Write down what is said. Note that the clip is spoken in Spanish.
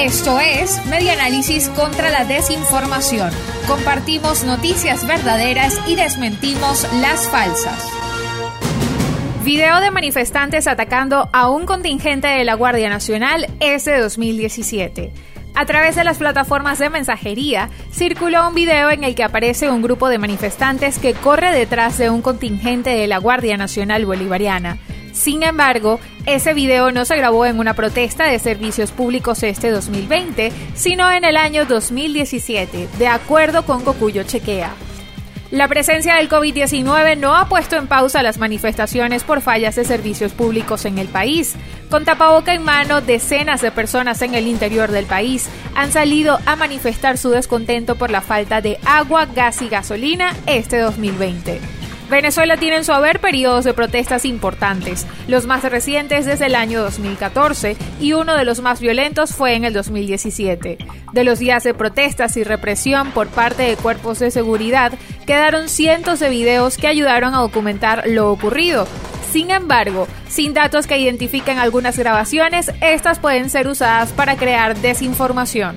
Esto es Media Análisis contra la Desinformación. Compartimos noticias verdaderas y desmentimos las falsas. Video de manifestantes atacando a un contingente de la Guardia Nacional es de 2017. A través de las plataformas de mensajería, circuló un video en el que aparece un grupo de manifestantes que corre detrás de un contingente de la Guardia Nacional Bolivariana. Sin embargo, ese video no se grabó en una protesta de servicios públicos este 2020, sino en el año 2017, de acuerdo con Cocuyo Chequea. La presencia del COVID-19 no ha puesto en pausa las manifestaciones por fallas de servicios públicos en el país. Con tapaboca en mano, decenas de personas en el interior del país han salido a manifestar su descontento por la falta de agua, gas y gasolina este 2020. Venezuela tiene en su haber periodos de protestas importantes, los más recientes desde el año 2014 y uno de los más violentos fue en el 2017. De los días de protestas y represión por parte de cuerpos de seguridad, quedaron cientos de videos que ayudaron a documentar lo ocurrido. Sin embargo, sin datos que identifiquen algunas grabaciones, estas pueden ser usadas para crear desinformación.